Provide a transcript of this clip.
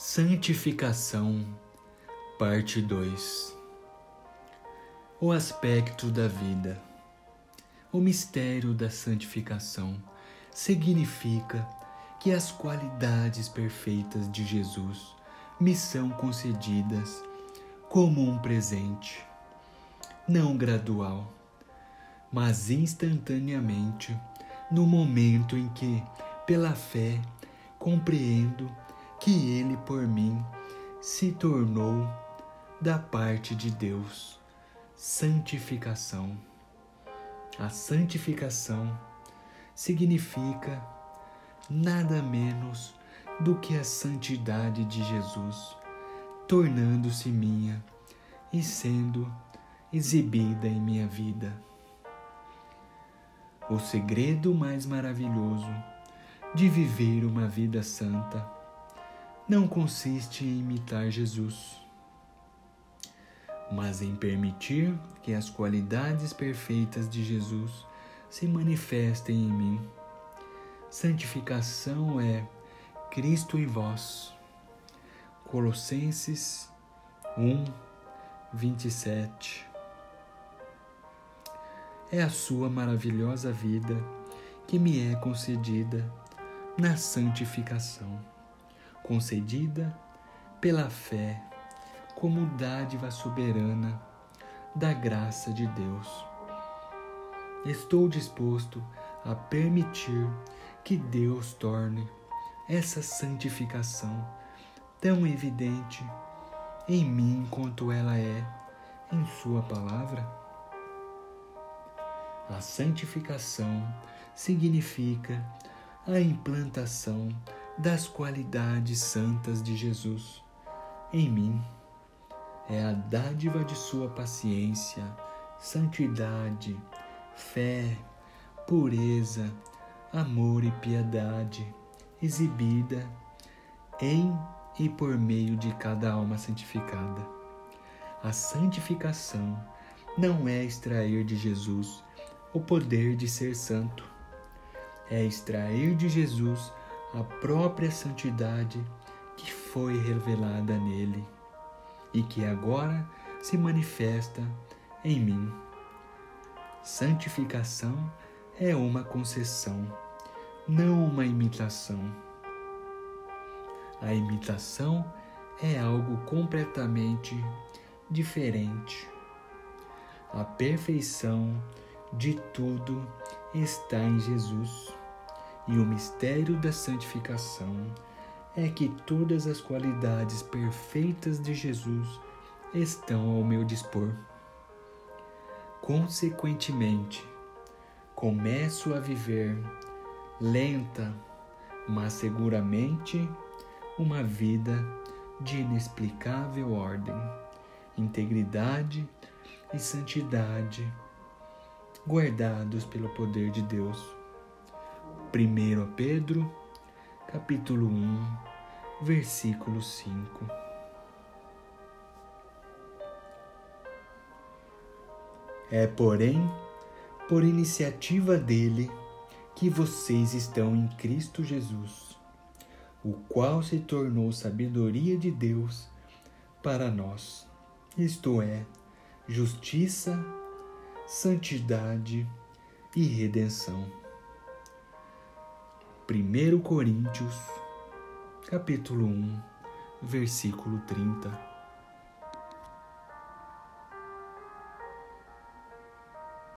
Santificação, parte 2 O aspecto da vida. O mistério da santificação significa que as qualidades perfeitas de Jesus me são concedidas como um presente, não gradual, mas instantaneamente no momento em que, pela fé, compreendo que ele por mim se tornou da parte de Deus. Santificação. A santificação significa nada menos do que a santidade de Jesus, tornando-se minha e sendo exibida em minha vida. O segredo mais maravilhoso de viver uma vida santa não consiste em imitar Jesus, mas em permitir que as qualidades perfeitas de Jesus se manifestem em mim. Santificação é Cristo em vós. Colossenses 1, 27. É a sua maravilhosa vida que me é concedida na santificação concedida pela fé como dádiva soberana da graça de Deus. Estou disposto a permitir que Deus torne essa santificação tão evidente em mim quanto ela é em Sua palavra? A santificação significa a implantação das qualidades santas de Jesus em mim. É a dádiva de Sua paciência, santidade, fé, pureza, amor e piedade, exibida em e por meio de cada alma santificada. A santificação não é extrair de Jesus o poder de ser santo, é extrair de Jesus a própria santidade que foi revelada nele e que agora se manifesta em mim. Santificação é uma concessão, não uma imitação. A imitação é algo completamente diferente. A perfeição de tudo está em Jesus. E o mistério da santificação é que todas as qualidades perfeitas de Jesus estão ao meu dispor. Consequentemente, começo a viver lenta, mas seguramente uma vida de inexplicável ordem, integridade e santidade, guardados pelo poder de Deus 1 Pedro, capítulo 1, versículo 5. É, porém, por iniciativa dele que vocês estão em Cristo Jesus, o qual se tornou sabedoria de Deus para nós, isto é, justiça, santidade e redenção. 1 Coríntios, capítulo 1, versículo 30.